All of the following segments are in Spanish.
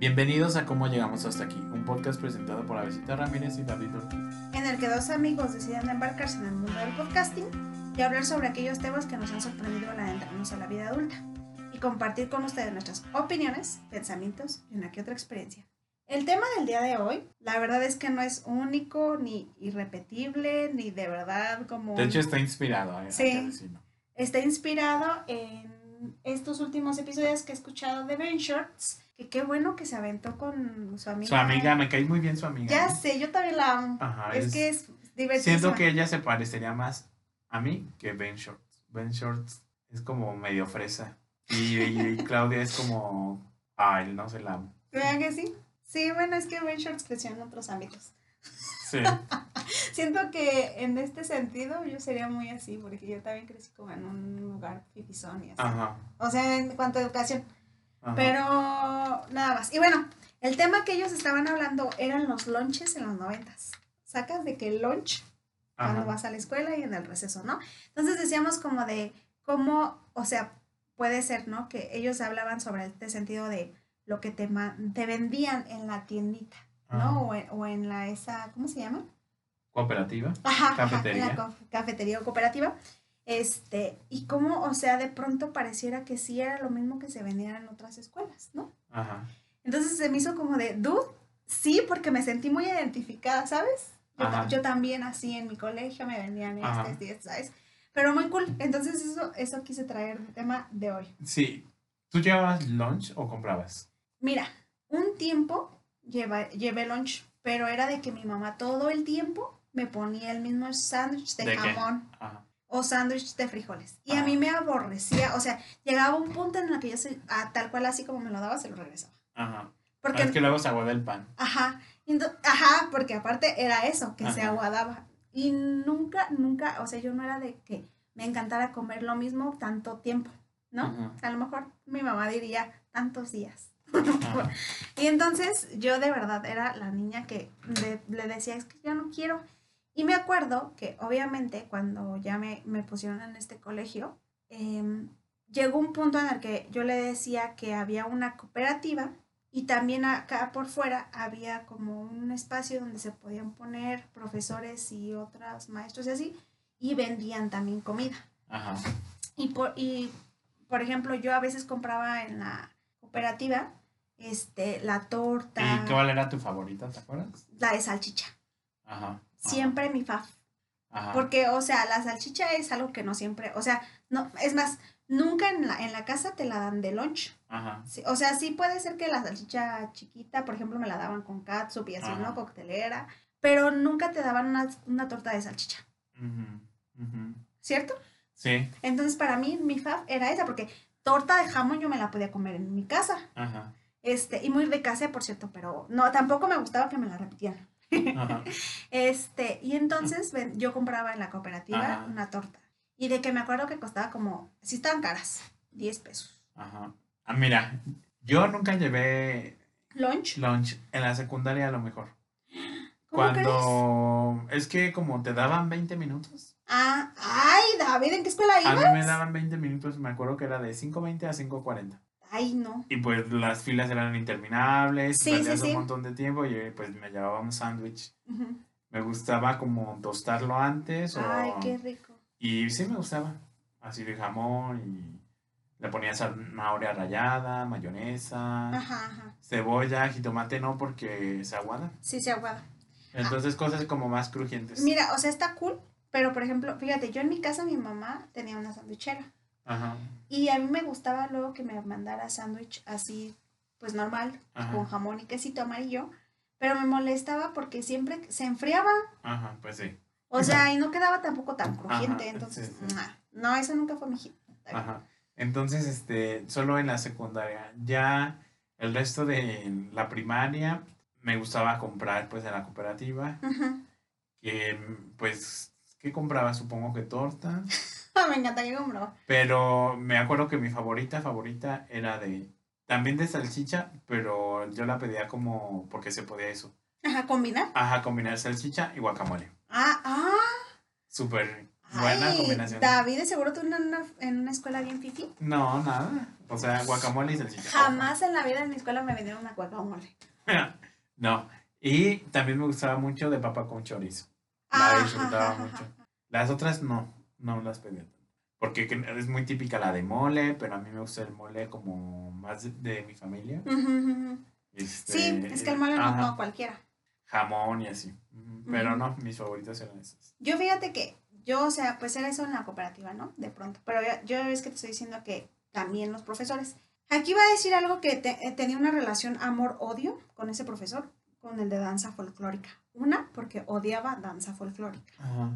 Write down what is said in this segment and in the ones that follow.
Bienvenidos a Cómo Llegamos Hasta Aquí, un podcast presentado por Avesita Ramírez y David Ortiz. en el que dos amigos deciden embarcarse en el mundo del podcasting y hablar sobre aquellos temas que nos han sorprendido al adentrarnos a la vida adulta y compartir con ustedes nuestras opiniones, pensamientos y una que otra experiencia. El tema del día de hoy, la verdad es que no es único, ni irrepetible, ni de verdad como... De hecho, está inspirado. eh, Sí. Está inspirado en estos últimos episodios que he escuchado de Ben Shorts, que qué bueno que se aventó con su amiga. Su amiga, me cae muy bien su amiga. Ya sé, yo también la amo. Ajá, es, es- que es divertido. Siento que ella se parecería más a mí que Ben Shorts. Ben Shorts es como medio fresa. Y, y Claudia es como. Ay, no se la amo. ¿Verdad que sí? Sí, bueno, es que Ben Shorts creció en otros ámbitos. Sí. Siento que en este sentido yo sería muy así, porque yo también crecí como en un lugar fifizón y así. Ajá. O sea, en cuanto a educación. Ajá. Pero nada más. Y bueno, el tema que ellos estaban hablando eran los lunches en los noventas. Sacas de que el lunch cuando vas a la escuela y en el receso, ¿no? Entonces decíamos como de cómo, o sea, puede ser, ¿no? Que ellos hablaban sobre este sentido de lo que te, te vendían en la tiendita. ¿no? O en, o en la esa, ¿cómo se llama? Cooperativa. Ajá, ajá, Cafetería. en la co- cafetería o cooperativa. Este, y cómo, o sea, de pronto pareciera que sí era lo mismo que se vendía en otras escuelas, ¿no? Ajá. Entonces se me hizo como de, dude, sí, porque me sentí muy identificada, ¿sabes? Yo, yo también así en mi colegio me vendían estas y estas, ¿sabes? Pero muy cool. Entonces eso, eso quise traer de tema de hoy. Sí. ¿Tú llevabas lunch o comprabas? Mira, un tiempo lleva, llevé lunch, pero era de que mi mamá todo el tiempo me ponía el mismo sándwich de, ¿De jamón Ajá. O sándwich de frijoles. Y a mí me aborrecía, o sea, llegaba un punto en el que yo se, a tal cual así como me lo daba, se lo regresaba. Ajá. Porque Ah, es que luego se aguada el pan. Ajá, ajá, porque aparte era eso, que se aguadaba. Y nunca, nunca, o sea, yo no era de que me encantara comer lo mismo tanto tiempo, ¿no? Ajá. A lo mejor mi mamá diría tantos días. Y entonces yo de verdad era la niña que le, le decía, es que yo no quiero. Y me acuerdo que obviamente cuando ya me, me pusieron en este colegio, em, llegó un punto en el que yo le decía que había una cooperativa y también acá por fuera había como un espacio donde se podían poner profesores y otros maestros y así, y vendían también comida. Ajá. Y por, y, por ejemplo, yo a veces compraba en la cooperativa este, la torta, ¿Y cuál era tu favorita, te acuerdas? la de salchicha. Ajá. Ajá. Siempre mi faf. Ajá. Porque, o sea, la salchicha es algo que no siempre, o sea, no, es más, nunca en la, en la casa te la dan de lunch. Ajá. Sí, o sea, sí puede ser que la salchicha chiquita, por ejemplo, me la daban con catsup y así. ¿no? Coctelera, pero nunca te daban una, una torta de salchicha. ¿cierto? Sí. Entonces, para mí, mi faf era esa, porque torta de jamón yo me la podía comer en mi casa. Ajá. Este, y muy de casa, por cierto, pero no, tampoco me gustaba que me la repitieran. Ajá. Este, y entonces ven, yo compraba en la cooperativa Ajá. una torta. Y de que me acuerdo que costaba como, si estaban caras, 10 pesos. Ajá. Ah, mira, yo nunca llevé Lunch. lunch en la secundaria a lo mejor. ¿Cómo crees? Cuando es que como te daban 20 minutos. Ah, ay, David, ¿en qué escuela A mí ibas? me daban 20 minutos, me acuerdo que era de 5.20 a 5.40. Ay, no. Y pues las filas eran interminables, Sí, sí, sí. un montón de tiempo y pues me llevaba un sándwich. Me gustaba como tostarlo antes o... Ay, qué rico. Y sí me gustaba. Así de jamón y le ponía zanahoria rallada, mayonesa, Ajá, ajá. cebolla, jitomate no porque se aguada. Sí, se aguada. Entonces cosas como más crujientes. Mira, o sea, está cool, pero por ejemplo, fíjate, yo en mi casa mi mamá tenía una sandwichera. Ajá. Y a mí me gustaba luego que me mandara sándwich así, pues normal, Ajá. con jamón y quesito amarillo. Pero me molestaba porque siempre se enfriaba. Ajá, pues sí. O sea, y no quedaba tampoco tan crujiente. Ajá, entonces, sí, no, eso nunca fue mi hit. Ajá. Entonces, este, solo en la secundaria. Ya el resto de la primaria me gustaba comprar pues en la cooperativa. Ujú. Que pues, ¿qué compraba? Supongo que torta. Ah, me encanta que compró. Pero me acuerdo que mi favorita, favorita era de, también de salchicha, pero yo la pedía como, porque se podía eso. Ajá, combinar. Ajá, combinar salchicha y guacamole. Ah, ah. Súper Buena Ay, combinación. David, de seguro tú en una, en una escuela bien fifi. No, nada. O sea, guacamole y salchicha. Jamás en la vida en mi escuela me vendieron una guacamole. no. Y también me gustaba mucho de papa con chorizo. Ah, La disfrutaba Ajá, ajá, mucho. ajá. Las otras no, no las pedía. Porque que- es muy típica la de mole, pero a mí me gusta el mole como más de, de mi familia. Este, Sí, es que el mole no, no cualquiera. Jamón y así. Pero no, mis favoritos eran esos. Yo fíjate que yo, o sea, pues era eso en la cooperativa, ¿no? De pronto. Pero yo, yo es que te estoy diciendo que también los profesores. Aquí va a decir algo que te- eh, tenía una relación amor-odio con ese profesor, con el de danza folclórica. Una, porque odiaba danza folclórica. Ajá.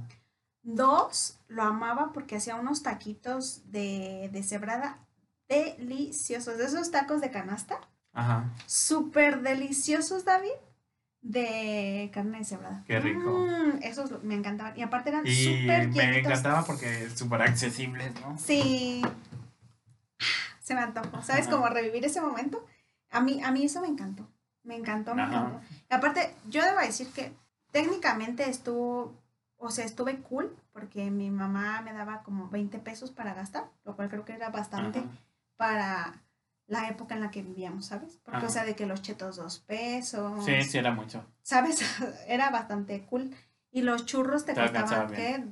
Dos, lo amaba porque hacía unos taquitos de, de cebrada deliciosos. De esos tacos de canasta, Ajá. súper deliciosos, David, de carne de cebrada. Qué rico. Mm, esos me encantaban. Y aparte eran Y súper me encantaba porque súper accesible, ¿no? Sí. Se me antojó. ¿Sabes cómo revivir ese momento? A mí, a mí eso me encantó. Me encantó, me Ajá. encantó. Y aparte, yo debo decir que técnicamente estuvo, o sea, estuve cool porque mi mamá me daba como 20 pesos para gastar, lo cual creo que era bastante Ajá. para la época en la que vivíamos, ¿sabes? Porque, Ajá. o sea, de que los chetos dos pesos, Sí, sí, era mucho. ¿sabes? era bastante cool. Y los churros te costaban, ¿qué?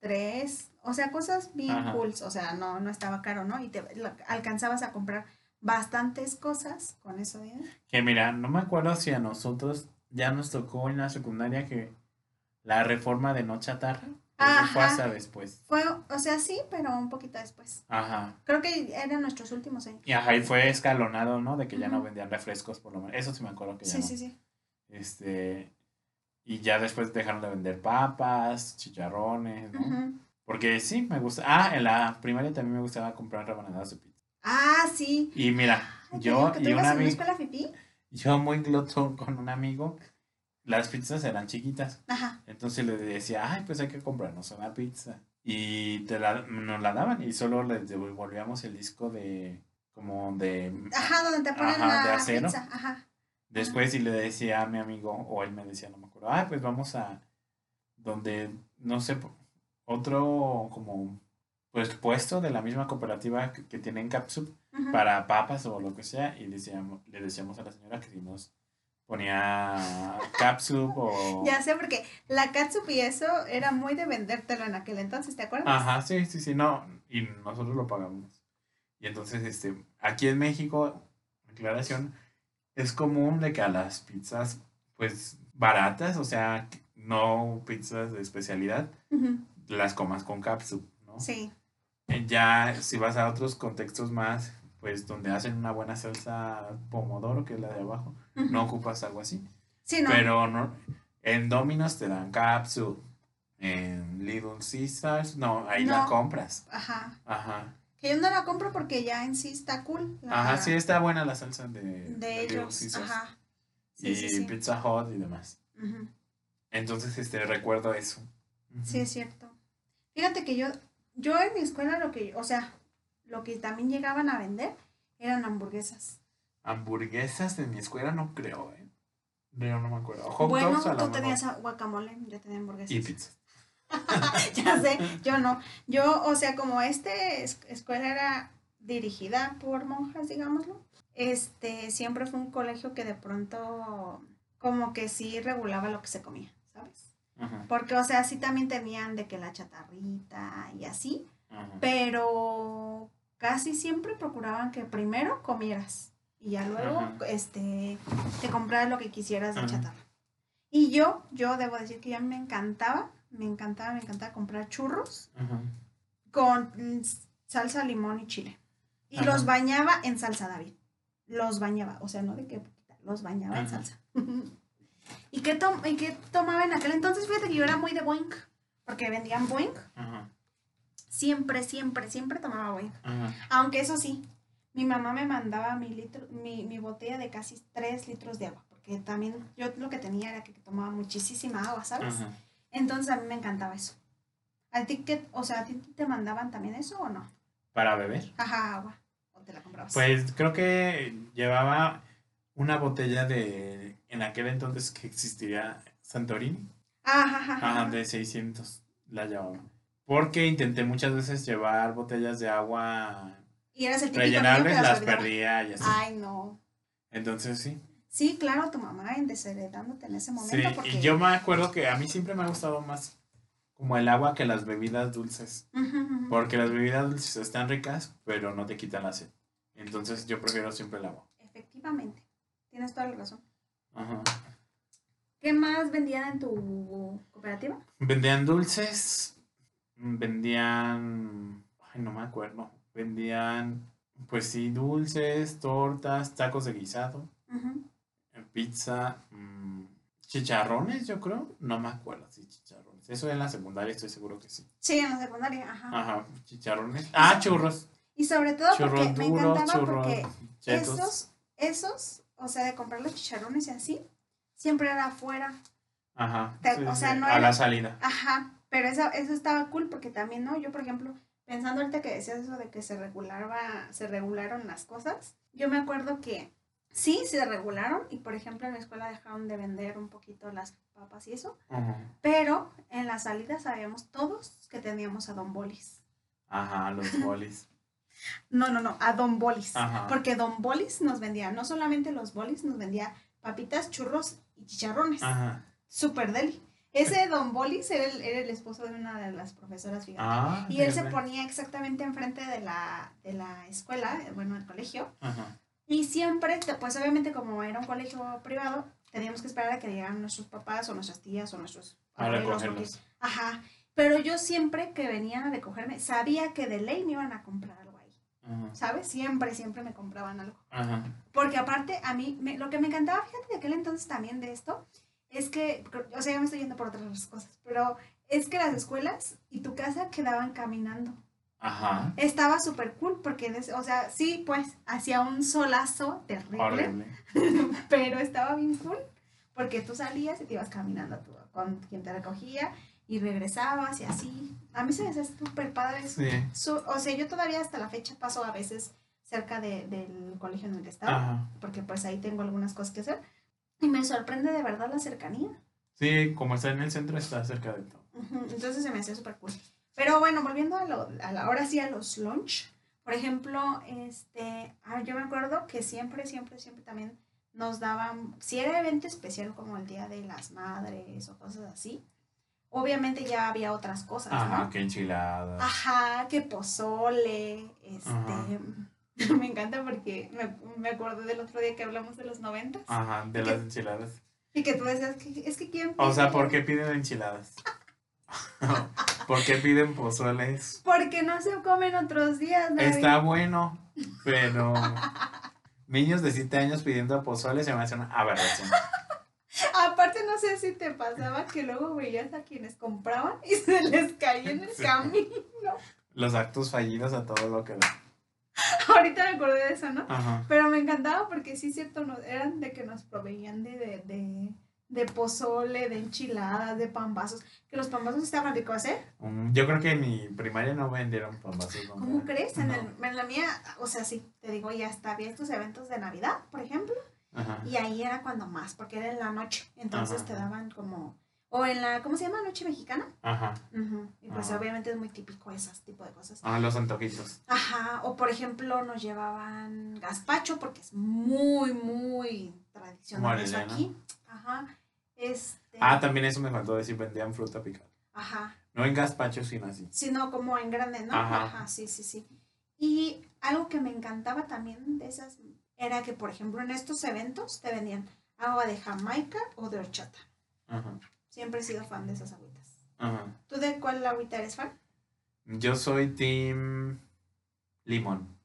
Tres, o sea, cosas bien Ajá. cool, o sea, no, no estaba caro, ¿no? Y te lo- alcanzabas a comprar bastantes cosas con eso dinero. Que mira, no me acuerdo si a nosotros ya nos tocó en la secundaria que la reforma de no chatarra. Eso fue hasta después. Fue, o sea, sí, pero un poquito después. Ajá. Creo que eran nuestros últimos años. Y ajá, y fue escalonado, ¿no? De que ya no vendían refrescos, por lo menos. Eso sí me acuerdo que ya Sí, no. sí, sí. Este. Y ya después dejaron de vender papas, chicharrones, ¿no? Porque sí, me gusta. Ah, en la primaria también me gustaba comprar rebanadas de pizza. Ah, sí. Y mira, Ay, yo y un amigo, yo muy glotón con un amigo, las pizzas eran chiquitas. Ajá. Entonces le decía, ay, pues hay que comprarnos una pizza. Y te la, nos la daban y solo les devolvíamos el disco de, como de... Ajá, donde te ponen Ajá, de la acero. pizza. Ajá. Después y le decía a mi amigo, o él me decía, no me acuerdo, ay, pues vamos a donde, no sé, otro como, pues puesto de la misma cooperativa que, que tienen Capsup Ujú. para papas o lo que sea. Y decíamos, le decíamos a la señora que si nos ponía Capsup o... Ya sé, porque la catsup y eso era muy de vendértelo en aquel entonces, ¿te acuerdas? Ajá, sí, sí, sí, no, y nosotros lo pagamos. Y entonces, este, aquí en México, aclaración, es común de que a las pizzas, pues, baratas, o sea, no pizzas de especialidad, las comas con capsup, ¿no? Sí. Eh, Ya, si vas a otros contextos más, pues, donde hacen una buena salsa pomodoro, que es la de abajo, no ocupas algo así. Sí, no. Pero no, en Domino's te dan capsup, en Little Caesars, no, ahí la compras. Ajá. Ajá. Que yo no la compro porque ya en sí está cool. la- Ajá, sí está buena la salsa de, De de Little ellos. Caesars. Ajá. y Sí, sí, sí. Pizza Hut y demás. Ujú. Entonces, este, recuerdo eso. Sí, es cierto. Fíjate que yo, yo en mi escuela lo que, o sea, lo que también llegaban a vender eran hamburguesas. Hamburguesas en mi escuela no creo, ¿eh? Yo no me acuerdo. Hot bueno, dogs a tú tenías guacamole, yo tenía hamburguesas. Y pizza. ya sé, yo no. Yo, o sea, como este es- escuela era dirigida por monjas, digámoslo, este, siempre fue un colegio que de pronto como que sí regulaba lo que se comía, ¿sabes? Ajá, Porque, o sea, sí también tenían de que la chatarrita y así, ajá. pero casi siempre procuraban que primero comieras y ya luego, Ajá. este, te compraras lo que quisieras de Ajá. chatarra. Y yo, yo debo decir que ya me encantaba, me encantaba, me encantaba comprar churros Ajá. con salsa, limón y chile. Y los bañaba en salsa, David. Los bañaba, o sea, no de poquita, los bañaba en salsa. ¿Y qué, tom- ¿Y qué tomaba en aquel entonces? Fíjate que yo era muy de Boink, porque vendían Boink. Ajá. Siempre, siempre, siempre tomaba. Ajá. Aunque eso sí, mi mamá me mandaba mi, litro, mi, mi botella de casi 3 litros de agua, porque también yo lo que tenía era que tomaba muchísima agua, ¿sabes? Ajá. Entonces a mí me encantaba eso. ¿A ti qué, o sea, a ti te mandaban también eso o no? ¿Para beber? Ajá, agua. ¿O te la comprabas? Pues creo que llevaba una botella de, en aquel entonces que existía Santorini, ajá, ajá, ajá. de 600, la llevaba. Porque intenté muchas veces llevar botellas de agua Y eras el rellenables, las olvidaba. perdía y así. Ay, no. Entonces sí. Sí, claro, tu mamá en desheredándote en ese momento. Sí, porque... y yo me acuerdo que a mí siempre me ha gustado más como el agua que las bebidas dulces. Ujú, ujú. Porque las bebidas dulces están ricas, pero no te quitan la sed. Entonces yo prefiero siempre el agua. Efectivamente. Tienes toda la razón. Ajá. ¿Qué más vendían en tu cooperativa? Vendían dulces, vendían, ay, no me acuerdo, vendían, pues sí, dulces, tortas, tacos de guisado, pizza, mm, chicharrones, yo creo, no me acuerdo, sí, chicharrones. Eso en la secundaria estoy seguro que sí. Sí, en la secundaria, ajá. Ajá, chicharrones. Ah, churros. Y sobre todo porque Churros me duros, encantaba churros porque chetos. esos, esos, o sea, de comprar los chicharrones y así, siempre era afuera. Ajá. te- sí, o sí, sea, no a era- la salida. Ajá, pero eso, eso estaba cool porque también, ¿no? Yo, por ejemplo, pensando ahorita que decías eso de que se regulaba, se regularon las cosas, yo me acuerdo que sí, se regularon y, por ejemplo, en la escuela dejaron de vender un poquito las papas y eso, Ajá. pero en la salida sabíamos todos que teníamos a Don Bolis. Ajá, los bolis. No, no, no, a Don Bolis. Ajá. Porque Don Bolis nos vendía, no solamente los bolis, nos vendía papitas, churros y chicharrones. Ajá. Super deli. Ese Don Bolis era el, era el esposo de una de las profesoras, fíjate. Ah, y él se ponía exactamente enfrente de la, de la escuela, bueno, el colegio. Ajá. Y siempre, pues obviamente como era un colegio privado, teníamos que esperar a que llegaran nuestros papás o nuestras tías o nuestros abuelos. porque-. Ajá. Pero yo siempre que venían a recogerme, sabía que de ley me iban a comprar algo ahí. Ajá. ¿Sabes? Siempre, siempre me compraban algo. Ajá. Porque aparte, a mí, me- lo que me encantaba, fíjate, de aquel entonces también de esto, es que, o sea, ya me estoy yendo por otras cosas, pero es que las escuelas y tu casa quedaban caminando. Ajá. Estaba súper cool porque, o sea, sí, pues, hacía un solazo terrible, Horrible. pero estaba bien cool porque tú salías y te ibas caminando tú, con quien te recogía y regresabas y así. A mí se me hace súper padre. Sí. Su- o sea, yo todavía hasta la fecha paso a veces cerca de- del colegio en el que estaba Ajá. porque pues ahí tengo algunas cosas que hacer. Y me sorprende de verdad la cercanía. Sí, como está en el centro, está cerca de todo. Entonces se me hacía súper cool. Pero bueno, volviendo a, lo, a la, ahora sí a los lunch. Por ejemplo, este, ah, yo me acuerdo que siempre, siempre, siempre también nos daban, si era evento especial como el Día de las Madres o cosas así, obviamente ya había otras cosas, Ajá, ¿no? qué enchiladas. Ajá, que pozole, este... Ajá. Me encanta porque me, me acordé del otro día que hablamos de los noventas. Ajá, de las enchiladas. Y que tú decías que es que quién O sea, pide? ¿por qué piden enchiladas? ¿Por qué piden pozoles? Porque no se comen otros días, David. Está bueno, pero niños de 7 años pidiendo pozole se me hace una aberración. Aparte, no sé si te pasaba que luego veías a quienes compraban y se les caía en el Sí. camino. Los actos fallidos a todo lo que da. Ahorita me acordé de eso, ¿no? Ajá. Pero me encantaba porque sí, cierto, no, eran de que nos proveían de, de, de, de pozole, de enchiladas, de pambazos. Que los pambazos estaban ricos, ¿eh? Mm, Yo creo que en mi primaria no vendieron pambazos. ¿no? ¿Cómo crees? En, el- en la mía, o sea, sí, te digo, ya hasta había estos eventos de Navidad, por ejemplo. Ajá. Y ahí era cuando más, porque era en la noche. Entonces Ajá. te daban como. O en la. ¿Cómo se llama? Noche mexicana. Ajá. Ujú, Y pues Ajá. obviamente es muy típico esas tipo de cosas. Ah, los antojitos. Ajá. O por ejemplo, nos llevaban gazpacho, porque es muy, muy tradicional eso aquí. Ajá. Este. Ah, también eso me faltó decir, vendían fruta picada. Ajá. No en gazpacho, sino así. Sino como en grande, ¿no? Ajá. Ajá, sí, sí, sí. Y algo que me encantaba también de esas era que, por ejemplo, en estos eventos te vendían agua de Jamaica o de horchata. Ajá. Siempre he sido fan de esas agüitas. Ajá. ¿Tú de cuál agüita eres fan? Yo soy team limón.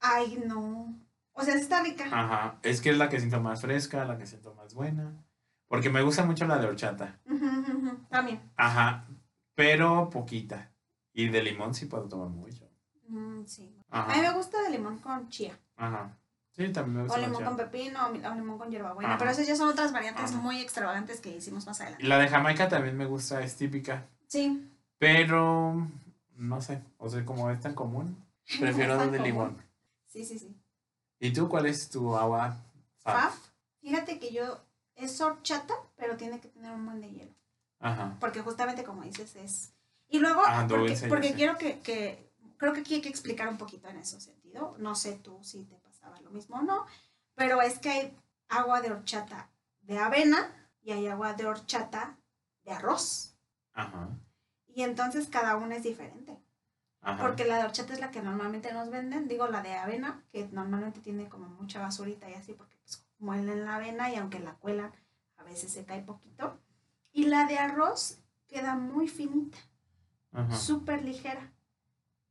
Ay, no. O sea, está rica. Ajá. Es que es la que siento más fresca, la que siento más buena. Porque me gusta mucho la de horchata. Ujú, ujú. También. Ajá. Pero poquita. Y de limón sí puedo tomar mucho. Mm, sí. A mí me gusta de limón con chía. Ajá. Sí, también me O gusta la limón con pepino o o limón con hierbabuena. Ajá. Pero esas ya son otras variantes Ajá. muy extravagantes que hicimos más adelante. la de Jamaica también me gusta, es típica. Sí. Pero no sé. O sea, como es tan común, prefiero la de común. limón. Sí, sí, sí. ¿Y tú cuál es tu agua? Fab. Fíjate que yo es horchata, pero tiene que tener un buen de hielo. Ajá. Porque justamente como dices es... Y luego, Ah, porque, quiero que, que, creo que aquí hay que explicar un poquito en ese sentido. No sé tú si te lo mismo o no, pero es que hay agua de horchata de avena y hay agua de horchata de arroz. Ajá. Y entonces cada una es diferente. Ajá. Porque la de horchata es la que normalmente nos venden, digo la de avena, que normalmente tiene como mucha basurita y así, porque pues muelen la avena y aunque la cuelan, a veces se cae poquito. Y la de arroz queda muy finita, súper ligera.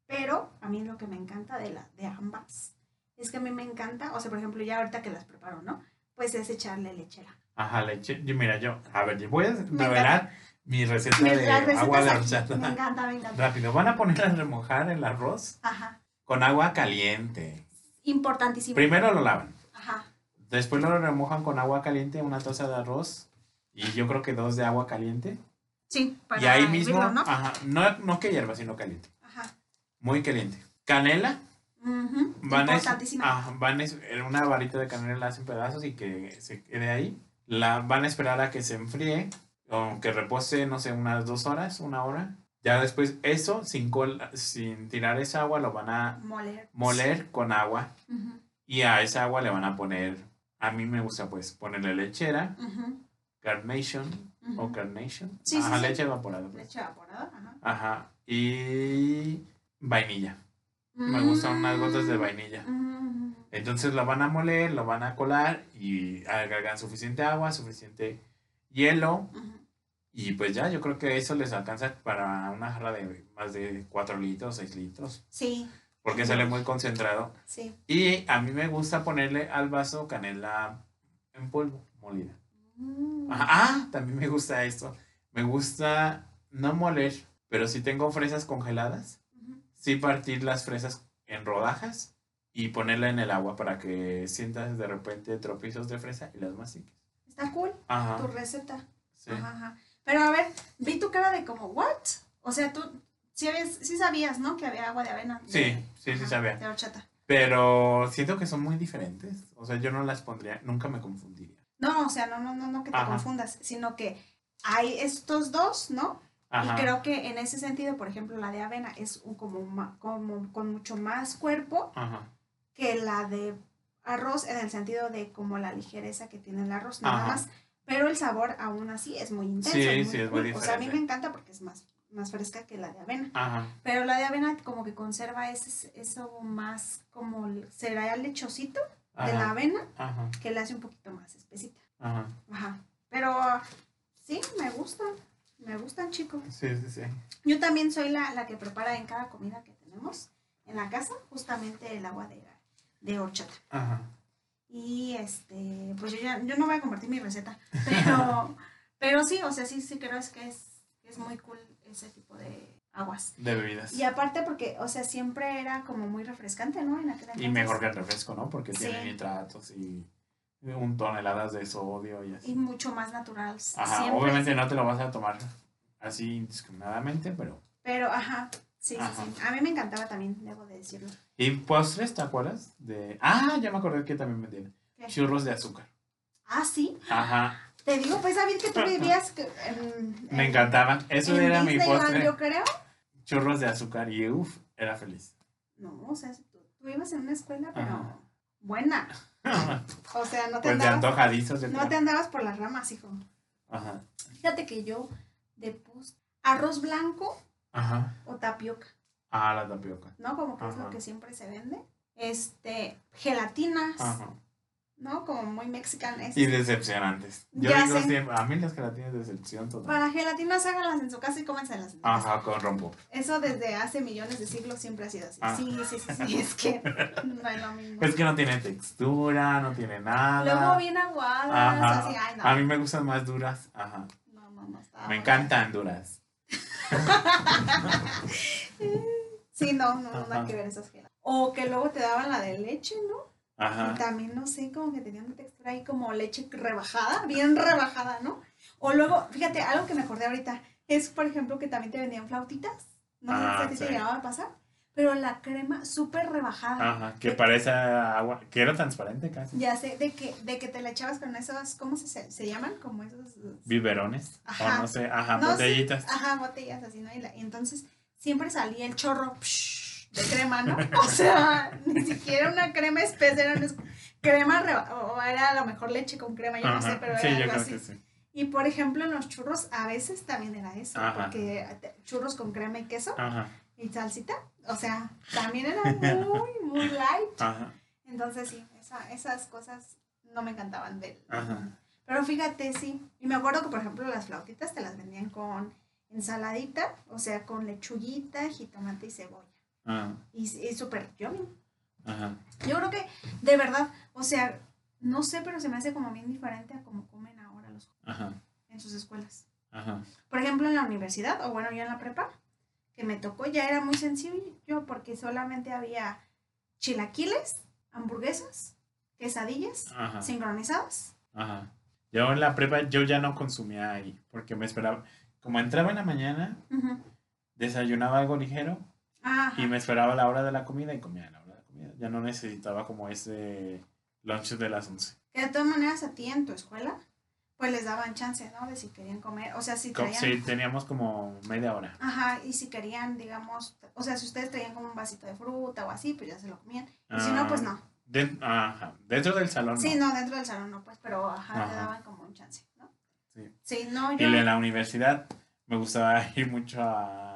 Pero a mí lo que me encanta de, la, de ambas es que a mí me encanta, o sea, por ejemplo, ya ahorita que las preparo, ¿no? Pues es echarle lechera. Ajá, leche. Yo, mira, yo, a ver, yo voy a revelar mi receta Mis- de agua de horchata. Me encanta, me encanta. Rápido, van a poner a remojar el arroz Ajá, con agua caliente. importantísimo. Primero lo lavan. Ajá, Después lo remojan con agua caliente, una taza de arroz y yo creo que dos de agua caliente. sí, para y ahí mismo, hervirlo, ¿no? ajá, no, no que hierva, sino caliente. Ajá. Muy caliente. Canela, Ujú, van a, Importantísima. ajá, van a, en una varita de canela la hacen pedazos y que se quede ahí. La van a esperar a que se enfríe o que repose, no sé, unas dos horas, una hora. Ya después eso, sin, col- sin tirar esa agua, lo van a Moler. moler con agua Ujú, y a esa agua le van a poner, a mí me gusta pues ponerle lechera, ujú, carnation ujú. o carnation, Sí, sí, ajá, sí. leche evaporada. pues. Leche evaporada, ajá. Ajá, y vainilla. Me gustan unas gotas de vainilla. Mm, Entonces lo van a moler, lo van a colar y agregan suficiente agua, suficiente hielo y pues ya, yo creo que eso les alcanza para una jarra de más de 4 litros, 6 litros, Sí, porque sale muy concentrado. sí. Y a mí me gusta ponerle al vaso canela en polvo, molida. Mm, Ajá, Ah, también me gusta esto. Me gusta no moler, pero si tengo fresas congeladas. Sí partir las fresas en rodajas y ponerla en el agua para que sientas de repente tropizos de fresa y las mastiques. Está cool tu Ajá, receta. sí. Ajá, ajá. Pero a ver, vi tu cara de como, ¿what? O sea, tú sí, habías, sí sabías, ¿no? Que había agua de avena. de- Sí, sí, sí ajá, sabía. De horchata. Pero siento que son muy diferentes. O sea, yo no las pondría, nunca me confundiría. No, o sea, no, no, no, no que te confundas, sino que hay estos dos, ¿no? Ajá. Y creo que en ese sentido, por ejemplo, la de avena es un, como, como con mucho más cuerpo Ajá. que la de arroz en el sentido de como la ligereza que tiene el arroz, nada Ajá. más. Pero el sabor aún así es muy intenso. Sí, es sí, muy es muy. O sea, a mí me encanta porque es más, más fresca que la de avena. Ajá. Pero la de avena como que conserva ese, eso más como el cereal lechosito de la Ajá. avena Ajá. que le hace un poquito más espesita. Ajá. Ajá. Pero sí, me gustan. Me gustan, chicos. Sí, sí, sí. Yo también soy la, la que prepara en cada comida que tenemos en la casa justamente el agua de, de horchata. Ajá. Y este, pues yo ya, yo no voy a compartir mi receta, pero, pero sí, o sea, sí, sí creo es que es, es muy cool ese tipo de aguas. De bebidas. Y aparte porque, o sea, siempre era como muy refrescante, ¿no? En aquel Y entonces. mejor que el refresco, ¿no? Porque Sí. tiene nitratos y un toneladas de sodio y Y así. mucho más natural. Ajá, siempre. obviamente no te lo vas a tomar así indiscriminadamente, pero... Pero, ajá, sí, sí, Ajá. sí. A mí me encantaba también, debo de decirlo. ¿Y postres, te acuerdas? De... Ah, ya me acordé que también vendían. Churros de azúcar. Ah, sí. Ajá, Te digo, pues, David, que tú vivías que en, me en- encantaban. Eso en era mi postre. yo creo. Churros de azúcar y uff, era feliz. No, o sea, tú, tú ibas en una escuela, pero Ajá. buena. O sea, no te pues de andabas, antojadizos, no creo. te andabas por las ramas, hijo. Ajá, Fíjate que yo de post arroz blanco ajá. o tapioca, Ah, la tapioca. ¿no? Como que es lo que siempre se vende. Este, gelatinas, Ajá. ¿No? Como muy mexicanas. Y decepcionantes. Yo Ya digo siempre, a mí las gelatinas decepción total. Para gelatinas, háganlas en su casa y cómenselas. Ajá, con rompo. Eso desde hace millones de siglos siempre ha sido así. Ah. Sí, sí, sí, sí, es que no es lo mismo. Es que no tiene textura, no tiene nada. Luego bien aguadas, Ajá. así, ay, no. A mí me gustan más duras. Ajá. No, no, no, estaba Me encantan duras. Sí, no, no, nada que ver esas gelatinas. O que luego te daban la de leche, ¿no? Ajá. Y también, no sé, como que tenían una textura ahí como leche rebajada, bien rebajada, ¿no? O luego, fíjate, algo que me acordé ahorita es, por ejemplo, que también te vendían flautitas. No sé Ah, si a ti te sí. llegaba a pasar. pero la crema súper rebajada. Ajá, que parece agua, que era transparente casi. Ya sé, de que, de que te la echabas con esos, ¿cómo se, se llaman? Como esos... Biberones. Ajá. O no sé, ajá, No, sí, botellitas. Ajá, botellas así, ¿no? Y, la- y entonces siempre salía el chorro psh, de crema, ¿no? O sea, ni siquiera una crema espesa, era una crema o era a lo mejor leche con crema, yo no sé, pero era algo así. sí. Y por ejemplo, en los churros a veces también era eso, Ajá. porque churros con crema y queso Ajá, y salsita, o sea, también era muy, muy light. Entonces sí, esa- esas cosas no me encantaban del... ajá. Pero fíjate, sí. Y me acuerdo que, por ejemplo, las flautitas te las vendían con ensaladita, o sea, con lechuguita, jitomate y cebolla. Ajá, Y, y súper yummy. ajá. Yo creo que, de verdad, o sea, no sé, pero se me hace como bien diferente a como comen ahora los Ajá, en sus escuelas. ajá. Por ejemplo, en la universidad, o bueno, yo en la prepa, que me tocó, ya era muy sencillo porque solamente había chilaquiles, hamburguesas, quesadillas, Ajá. sincronizadas. Ajá. Yo en la prepa yo ya no consumía ahí, porque me esperaba, como entraba en la mañana, desayunaba algo ligero Ajá. y me esperaba la hora de la comida y comía a la hora de la comida. Ya no necesitaba como ese lunch de las 11. Que de todas maneras a ti en tu escuela, pues les daban chance, ¿no? De si querían comer, o sea, si traían... Sí, teníamos como media hora. Ajá, y si querían, digamos, o sea, si ustedes traían como un vasito de fruta o así, pues ya se lo comían. Y si no, pues no. Den- ajá. Dentro del salón. Sí, no. no, dentro del salón no, pues, pero ajá, Ajá. daban como un chance, ¿no? Sí. Sí, no, Y yo... en la universidad me gustaba ir mucho a,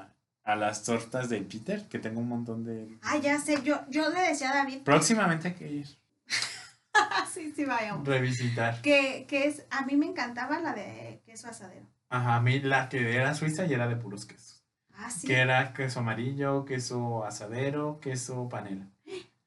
a las tortas de Peter, que tengo un montón de... Ah, ya sé, yo, yo le decía a David, Próximamente hay que ir. sí, sí, vayamos. Revisitar. Que, que es, a mí me encantaba la de queso asadero. Ajá, a mí la que era suiza y era de puros quesos. Ah, sí. Que era queso amarillo, queso asadero, queso panela.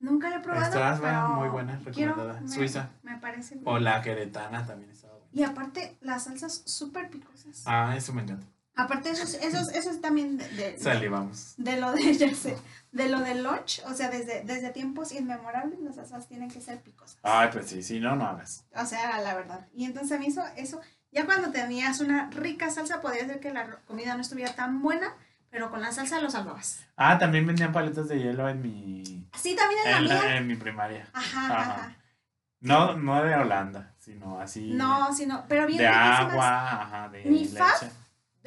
Nunca la he probado. Buena, pero muy buena, quiero- recomendada. me- Suiza. Me parece bien. O la queretana también estaba buena. Y aparte, las salsas súper picosas. Ah, eso me encanta. Aparte, esos, esos, esos también de, de, Salivamos. de lo de, ya sé, de lo del lunch, o sea, desde, desde tiempos inmemorables las salsas tienen que ser picosas. Ay, pues sí, sí, no, no hagas. O sea, la verdad. Y entonces a mí eso, eso, ya cuando tenías una rica salsa, podía ser que la comida no estuviera tan buena, pero con la salsa lo salvabas. Ah, también vendían paletas de hielo en mi, Sí, también en la en, la- mía. en mi primaria. Ajá, Ajá. ajá. No, no de Holanda, sino así. No, sino, pero bien de agua, ajá, de Mi leche. fab.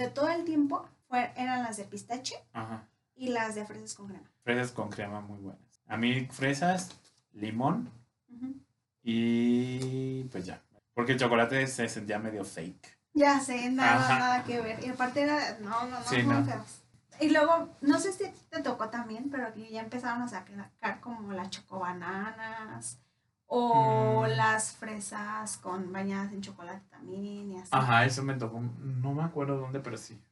De todo el tiempo fue, eran las de pistache Ajá. y las de fresas con crema. Fresas con crema muy buenas. A mí fresas, limón y pues ya. Porque el chocolate se sentía medio fake. Ya sé, nada, Ajá. nada que ver. Y aparte era, no, no, no, Sí, no. Y luego, no sé si te tocó también, pero aquí ya empezaron a sacar como las chocobananas o Mm. las fresas con bañadas en chocolate también y así. Ajá, eso me tocó. No me acuerdo dónde, pero sí.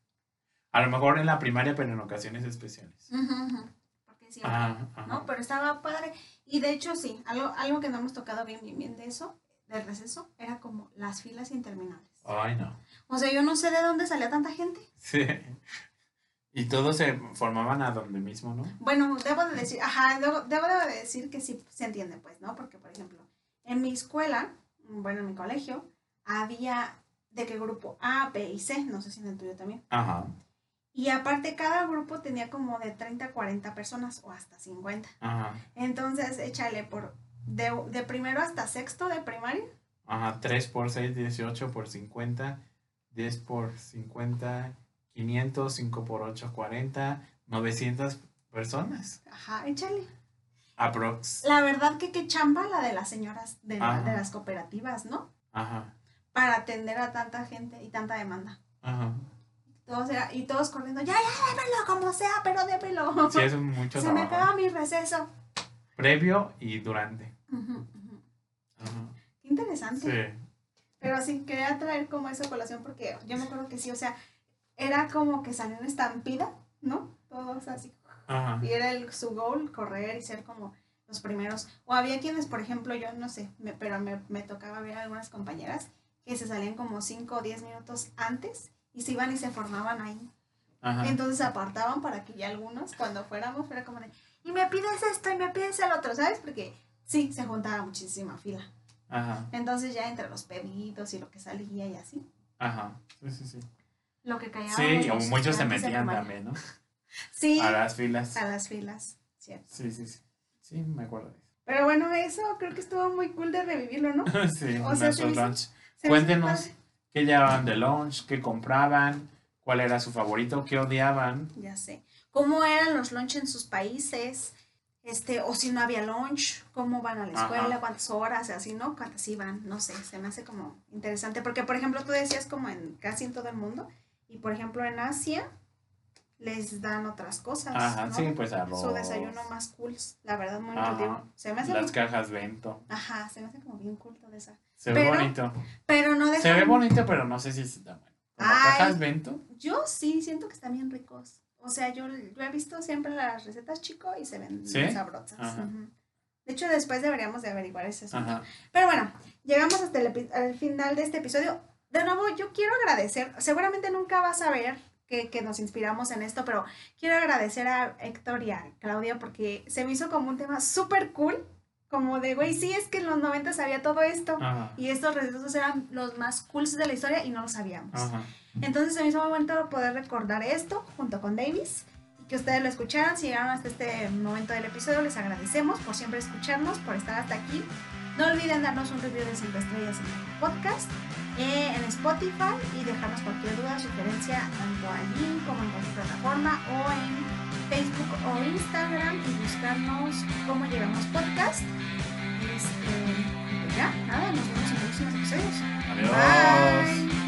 A lo mejor en la primaria, pero en ocasiones especiales. Ujú, ujú. Porque sí, Ajá, ajá. ¿no? Pero estaba padre. Y de hecho, sí, algo, algo que no hemos tocado bien, bien, bien de eso, del receso, era como las filas interminables. Ay, no. O sea, yo no sé de dónde salía tanta gente. Sí. Y todos se formaban a donde mismo, ¿no? Bueno, debo de decir, ajá, debo, debo de decir que sí se entiende, pues, ¿no? Porque, por ejemplo, en mi escuela, bueno, en mi colegio, había de qué grupo A, B y C, no sé si en el tuyo también. Ajá, Y aparte, cada grupo tenía como de 30 a 40 personas o hasta 50. ajá, Entonces, échale por de, de primero hasta sexto de primaria. ajá. 3 por 6, 18 por 50. 10 por 50, 500. 5 por 8, 40. 900 personas. Ajá, échale. Aprox. La verdad que qué chamba la de las señoras de, la- Ajá. de las cooperativas, ¿no? Ajá, Para atender a tanta gente y tanta demanda. ajá. Todos era, y todos corriendo, ya, ya, démelo, como sea, pero démelo. Sí, es mucho Se me acaba mi receso. Previo y durante. Ujú. Ajá. Qué interesante. Sí. Pero sí, quería traer como esa colación porque yo me acuerdo que sí, o sea, era como que salió una estampida, ¿no? Todos así. Ajá. Y era el, su goal, correr y ser como los primeros. O había quienes, por ejemplo, yo no sé, me- pero me, me tocaba ver a algunas compañeras que se salían como 5 o 10 minutos antes y se iban y se formaban ahí. Ajá. Entonces apartaban para que ya algunos, cuando fuéramos, fuera como de, y me pides esto y me pides el otro, ¿sabes? Porque sí, se juntaba muchísima fila. Ajá. Entonces ya entre los pedidos y lo que salía y así, Ajá. Sí, sí, sí. Lo que callaba. Sí, o muchos se metían también, ¿no? Sí, A las filas. a las filas. Cierto. Sí, sí, sí. Sí, me acuerdo de eso. Pero bueno, eso creo que estuvo muy cool de revivirlo, ¿no? sí, O sea, se lunch. Se Cuéntenos qué llevaban de lunch, qué compraban, cuál era su favorito, qué odiaban. Ya sé. ¿Cómo eran los lunch en sus países? Este, o si no había lunch, cómo van a la escuela, Ajá. cuántas horas, así, ¿no? Cuántas iban, no sé, se me hace como interesante. Porque, por ejemplo, tú decías como en casi en todo el mundo, y por ejemplo en Asia les dan otras cosas. Ajá, ¿no? sí, pues arroz. Su desayuno más cool, la verdad, muy nutritivo. Se me hace Las muy- cajas Bento. Ajá, se me hace como bien cool todo eso. Se ve bonito. Pero no dejan... Se ve bonito, pero no sé si está bueno. Como Ay. cajas Bento. Yo sí siento que están bien ricos. O sea, yo, yo he visto siempre las recetas chico y se ven ¿Sí? sabrosas. Ajá. De hecho, después deberíamos de averiguar ese asunto. Ajá. Pero bueno, llegamos hasta el, al final de este episodio. De nuevo, yo quiero agradecer, seguramente nunca vas a ver que, que nos inspiramos en esto, pero quiero agradecer a Héctor y a Claudia porque se me hizo como un tema súper cool, como de, güey, sí, es que en los 90 había todo esto. Ajá. Y estos recetos eran los más cools de la historia y no lo sabíamos. Ajá. Entonces se me hizo muy bonito poder recordar esto junto con Davis y que ustedes lo escucharan. Si llegaron hasta este momento del episodio, les agradecemos por siempre escucharnos, por estar hasta aquí. No olviden darnos un review de 5 estrellas en el podcast, eh, en Spotify y dejarnos cualquier duda, sugerencia tanto allí como en cualquier plataforma o en Facebook o Instagram y buscarnos cómo llegamos podcast. Este, pues ya, nada, nos vemos en los próximos episodios. Adiós. Bye.